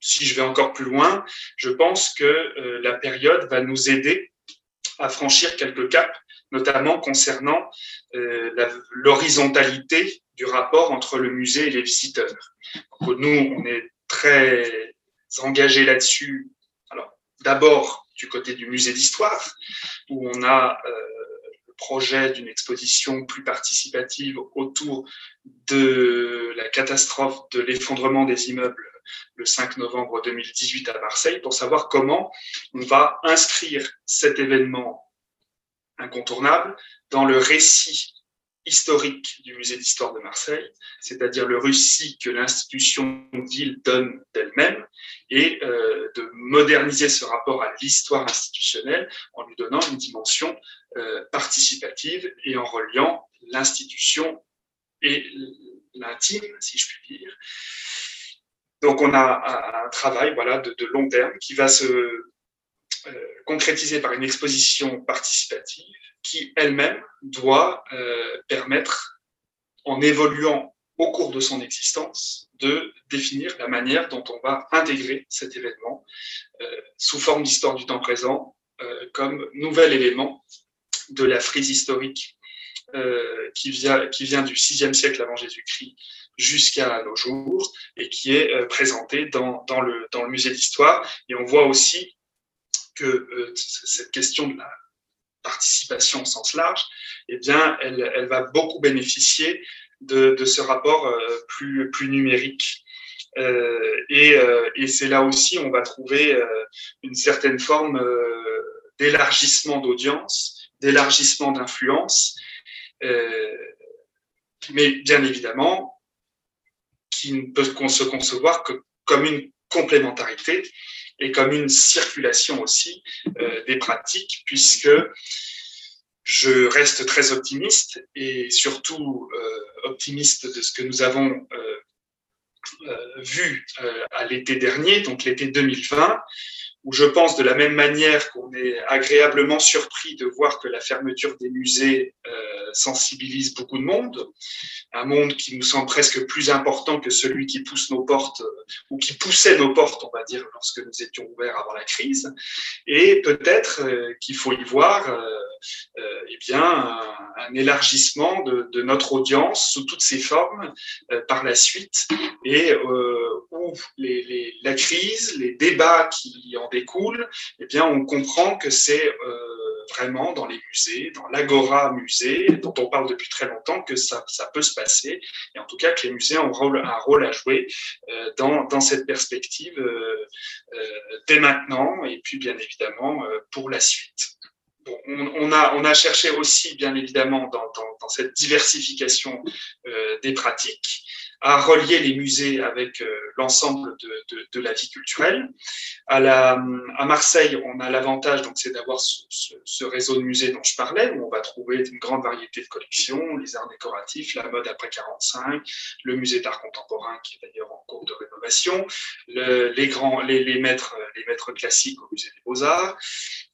si je vais encore plus loin, je pense que la période va nous aider à franchir quelques caps notamment concernant euh, l'horizontalité du rapport entre le musée et les visiteurs. nous, on est très engagés là-dessus. Alors, d'abord du côté du musée d'histoire, où on a euh, le projet d'une exposition plus participative autour de la catastrophe de l'effondrement des immeubles le 5 novembre 2018 à Marseille, pour savoir comment on va inscrire cet événement incontournable dans le récit historique du musée d'histoire de Marseille, c'est-à-dire le récit que l'institution ville donne d'elle-même, et euh, de moderniser ce rapport à l'histoire institutionnelle en lui donnant une dimension euh, participative et en reliant l'institution et l'intime, si je puis dire. Donc on a un, travail voilà, de, long terme qui va se euh, concrétisée par une exposition participative qui elle-même doit euh, permettre, en évoluant au cours de son existence, de définir la manière dont on va intégrer cet événement euh, sous forme d'histoire du temps présent comme nouvel élément de la frise historique qui vient du VIe siècle avant Jésus-Christ jusqu'à nos jours et qui est présenté dans, dans, le, dans le musée d'histoire. Et on voit aussi que euh, cette question de la participation au sens large, eh bien, elle, elle va beaucoup bénéficier de, de ce rapport euh, plus, plus numérique. Euh, et, et c'est là aussi on va trouver une certaine forme d'élargissement d'audience, d'élargissement d'influence, mais bien évidemment qui ne peut se concevoir que comme une complémentarité et comme une circulation aussi euh, des pratiques, puisque je reste très optimiste et surtout euh, optimiste de ce que nous avons euh, vu à l'été dernier, donc l'été 2020, où je pense de la même manière qu'on est agréablement surpris de voir que la fermeture des musées sensibilise beaucoup de monde, un monde qui nous semble presque plus important que celui qui pousse nos portes, euh, ou qui poussait nos portes, on va dire, lorsque nous étions ouverts avant la crise, et peut-être euh, qu'il faut y voir eh bien, un, élargissement de, notre audience sous toutes ses formes par la suite, et où la crise, les débats qui en découle, eh bien, on comprend que c'est euh, vraiment dans les musées, dans l'agora musée, dont on parle depuis très longtemps, que ça, ça, peut se passer, et en tout cas que les musées ont un rôle, à jouer euh, dans, dans, cette perspective euh, dès maintenant, et puis bien évidemment pour la suite. Bon, on, a, on, a, cherché aussi, bien évidemment, dans, dans cette diversification des pratiques, à relier les musées avec euh, l'ensemble de, de, de, la vie culturelle. À, la, à Marseille, on a l'avantage, donc, c'est d'avoir ce, ce, réseau de musées dont je parlais, où on va trouver une grande variété de collections, les arts décoratifs, la mode après 45, le musée d'art contemporain, qui est d'ailleurs en cours de rénovation, le, les grands, les, les maîtres, les maîtres classiques au musée des Beaux-Arts,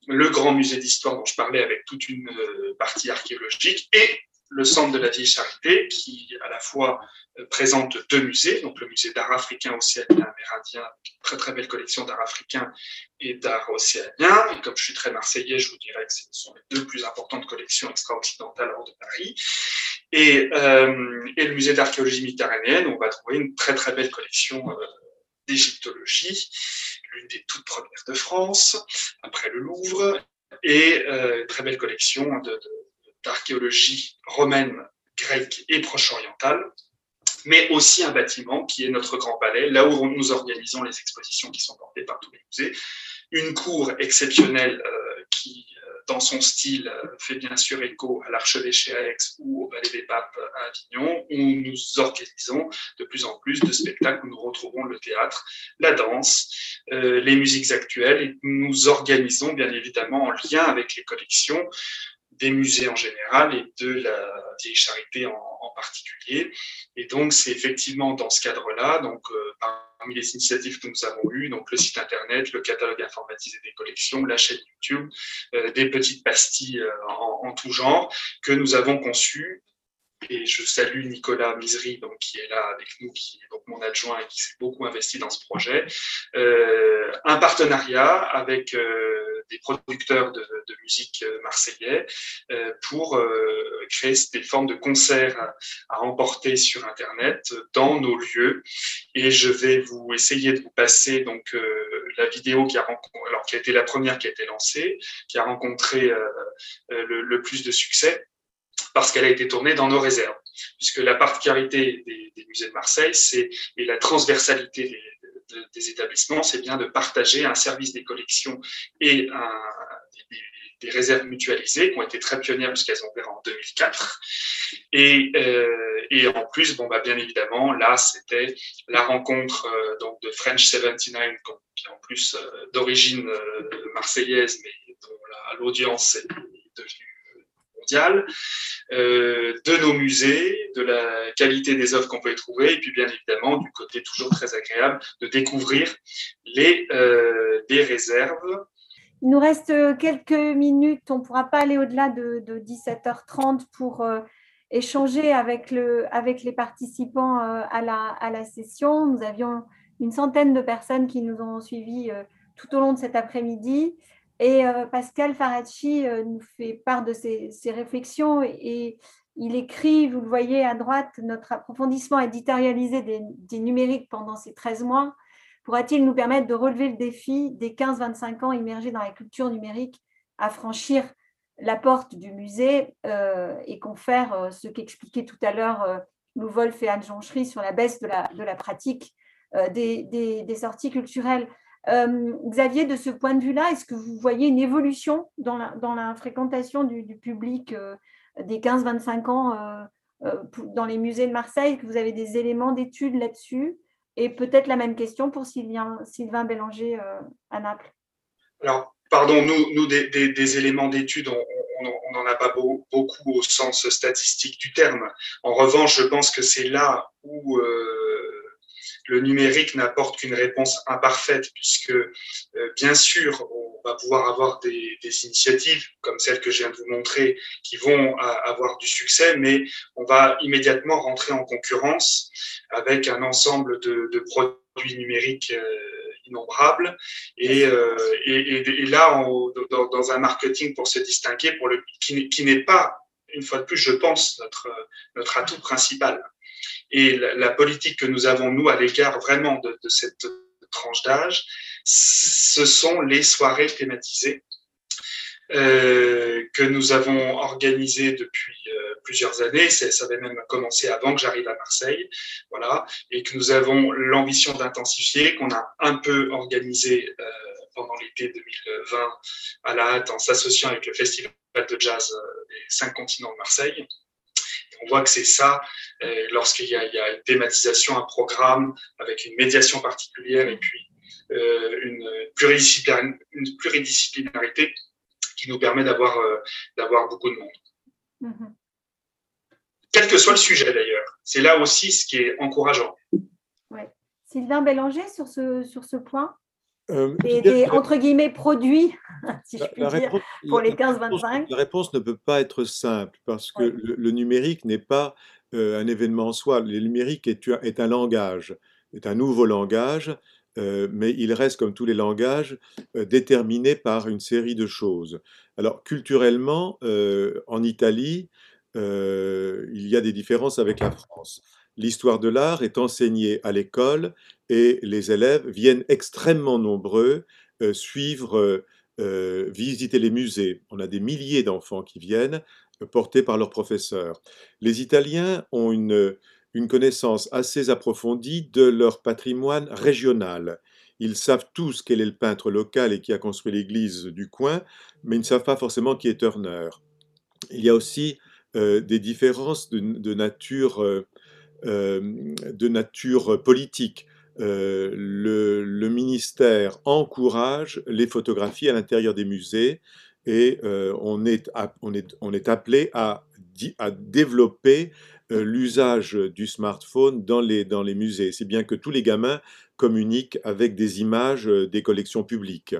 le grand musée d'histoire dont je parlais avec toute une euh, partie archéologique et le centre de la vieille charité qui à la fois euh, présente deux musées, donc le musée d'art africain océanien amérindien, une très très belle collection d'art africain et d'art océanien. Et comme je suis très marseillais, je vous dirais que ce sont les deux plus importantes collections extra-occidentales hors de Paris. Et, euh, le musée d'archéologie méditerranéenne, on va trouver une très très belle collection euh, d'égyptologie, l'une des toutes premières de France, après le Louvre, et euh, très belle collection de d'archéologie romaine, grecque et proche-orientale, mais aussi un bâtiment qui est notre grand palais, là où nous organisons les expositions qui sont portées par tous les musées. Une cour exceptionnelle euh, qui, euh, dans son style, euh, fait bien sûr écho à l'archevêché à Aix ou au Palais des Papes à Avignon, où nous organisons de plus en plus de spectacles où nous retrouvons le théâtre, la danse, les musiques actuelles, et nous organisons bien évidemment en lien avec les collections des musées en général et de la vieille charité en, particulier. Et donc, c'est effectivement dans ce cadre-là, donc euh, parmi les initiatives que nous avons eues, donc le site internet, le catalogue informatisé des collections, la chaîne YouTube, euh, des petites pastilles euh, en, tout genre, que nous avons conçu et je salue Nicolas Misery, donc, qui est là avec nous, qui est donc mon adjoint et qui s'est beaucoup investi dans ce projet. Un partenariat avec des producteurs de, musique euh, marseillais euh, pour euh, créer des formes de concerts à, à, remporter sur Internet dans nos lieux. Et je vais vous essayer de vous passer donc la vidéo qui a, alors, qui a été la première qui a été lancée, qui a rencontré le, plus de succès parce qu'elle a été tournée dans nos réserves. Puisque la particularité des, des musées de Marseille, c'est la transversalité des, des établissements, c'est bien de partager un service des collections et des, réserves mutualisées qui ont été très pionnières puisqu'elles ont ouvert en 2004. Et, euh, et en plus, bon, bah, bien évidemment, là, c'était la rencontre euh, donc de French 79, qui en plus euh, d'origine marseillaise, mais dont l'audience est devenue euh, de nos musées, de la qualité des œuvres qu'on peut y trouver, et puis bien évidemment du côté toujours très agréable de découvrir les, euh, réserves. Il nous reste quelques minutes, on ne pourra pas aller au-delà de, de, 17h30 pour euh, échanger avec, le, avec les participants euh, à, la, à la session. Nous avions une centaine de personnes qui nous ont suivis euh, tout au long de cet après-midi. Et euh, Pascal Faracci euh, nous fait part de ses, réflexions et, il écrit, vous le voyez à droite, notre approfondissement éditorialisé des, numériques pendant ces 13 mois pourra-t-il nous permettre de relever le défi des 15-25 ans immergés dans la culture numérique à franchir la porte du musée euh, et confère euh, ce qu'expliquait tout à l'heure euh, Lou Wolf et Anne Jonchery sur la baisse de la, pratique des sorties culturelles? Euh, Xavier, de ce point de vue-là, est-ce que vous voyez une évolution dans la, fréquentation du, public euh, des 15-25 ans euh, dans les musées de Marseille que vous avez des éléments d'études là-dessus? Et peut-être la même question pour Sylvain, Bélanger à Naples. Alors, pardon, nous, des, éléments d'études, on n'en a pas beau, beaucoup au sens statistique du terme. En revanche, je pense que c'est là où le numérique n'apporte qu'une réponse imparfaite, puisque euh, bien sûr, on va pouvoir avoir des, des, initiatives comme celle que je viens de vous montrer qui vont avoir du succès, mais on va immédiatement rentrer en concurrence avec un ensemble de, de produits numériques euh, innombrables. Et, euh, et, et là, on, dans, dans, un marketing pour se distinguer, pour le, qui, qui n'est pas, une fois de plus, je pense, notre, notre atout principal. Et la, politique que nous avons, nous, à l'égard vraiment de, de cette tranche d'âge, ce sont les soirées thématisées euh, que nous avons organisées depuis euh, plusieurs années. Ça avait même commencé avant que j'arrive à Marseille, voilà, et que nous avons l'ambition d'intensifier, qu'on a un peu organisé euh, pendant l'été 2020 à la hâte en s'associant avec le Festival de jazz des cinq continents de Marseille on voit que c'est ça, euh, lorsqu'il y, y, a une thématisation, un programme avec une médiation particulière et puis euh, une, pluridisciplin une, pluridisciplinarité qui nous permet d'avoir euh, beaucoup de monde. Mm -hmm. Quel que soit le sujet d'ailleurs. C'est là aussi ce qui est encourageant. Ouais. Sylvain Bélanger, sur ce, sur ce point? Euh, des, des entre guillemets produits, si je puis dire, réponse, pour les 15-25 La réponse ne peut pas être simple parce que oui. le, le, numérique n'est pas euh, un événement en soi. Le numérique est, est, un langage, est un nouveau langage, euh, mais il reste, comme tous les langages, euh, déterminé par une série de choses. Alors, culturellement, en Italie, il y a des différences avec la France l'histoire de l'art est enseignée à l'école et les élèves viennent extrêmement nombreux euh, suivre, euh, visiter les musées. On a des milliers d'enfants qui viennent, euh, portés par leurs professeurs. Les Italiens ont une, une connaissance assez approfondie de leur patrimoine régional. Ils savent tous quel est le peintre local et qui a construit l'église du coin, mais ils ne savent pas forcément qui est Turner. Il y a aussi euh, des différences de, nature euh, euh, de nature politique. Euh, le, ministère encourage les photographies à l'intérieur des musées et on, est, on, est, appelé à, développer l'usage du smartphone dans les, dans les musées. C'est bien que tous les gamins communiquent avec des images des collections publiques.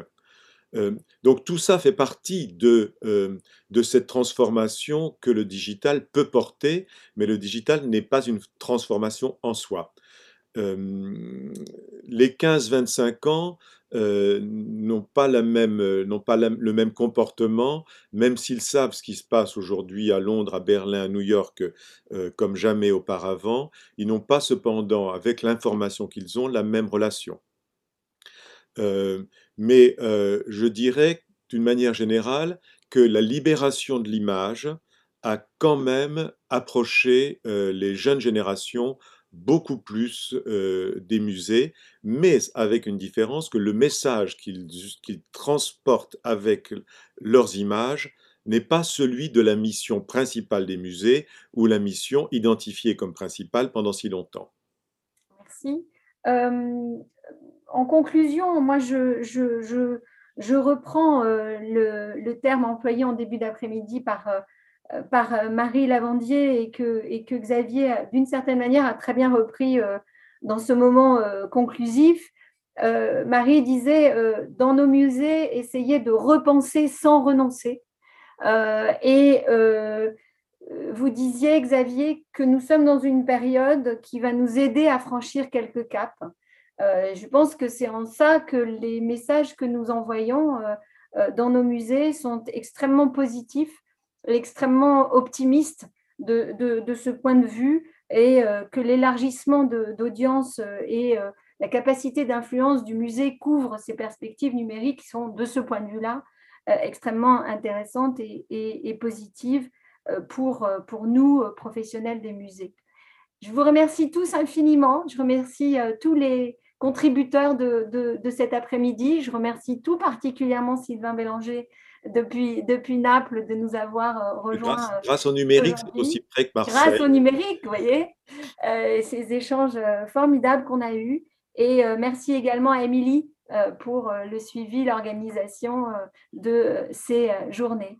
Donc tout ça fait partie de, de cette transformation que le digital peut porter, mais le digital n'est pas une transformation en soi. les 15-25 ans euh, n'ont pas, euh, le même comportement, même s'ils savent ce qui se passe aujourd'hui à Londres, à Berlin, à New York, euh, comme jamais auparavant, ils n'ont pas cependant, avec l'information qu'ils ont, la même relation. Mais je dirais d'une manière générale que la libération de l'image a quand même approché les jeunes générations beaucoup plus des musées, mais avec une différence que le message qu'ils transportent avec leurs images n'est pas celui de la mission principale des musées ou la mission identifiée comme principale pendant si longtemps. Merci. En conclusion, moi, je, reprends le, le, terme employé en début d'après-midi par euh, euh, Marie Lavandier et que, et que Xavier, d'une certaine manière, a très bien repris euh, dans ce moment conclusif. Marie disait, dans nos musées, essayez de repenser sans renoncer. et vous disiez, Xavier, que nous sommes dans une période qui va nous aider à franchir quelques caps. Je pense que c'est en ça que les messages que nous envoyons dans nos musées sont extrêmement positifs extrêmement optimiste de, de, ce point de vue et euh, que l'élargissement d'audience euh, et euh, la capacité d'influence du musée couvre ces perspectives numériques qui sont de ce point de vue-là extrêmement intéressantes et, et, positives pour, pour nous, professionnels des musées. Je vous remercie tous infiniment. Je remercie tous les contributeurs de, de, de cet après-midi. Je remercie tout particulièrement Sylvain Bélanger depuis, depuis Naples de nous avoir euh, rejoints. Grâce, au numérique, c'est aussi près que Marseille. Grâce au numérique, vous voyez, euh, ces échanges euh, formidables qu'on a eus. Et merci également à Émilie pour le suivi, l'organisation de ces journées.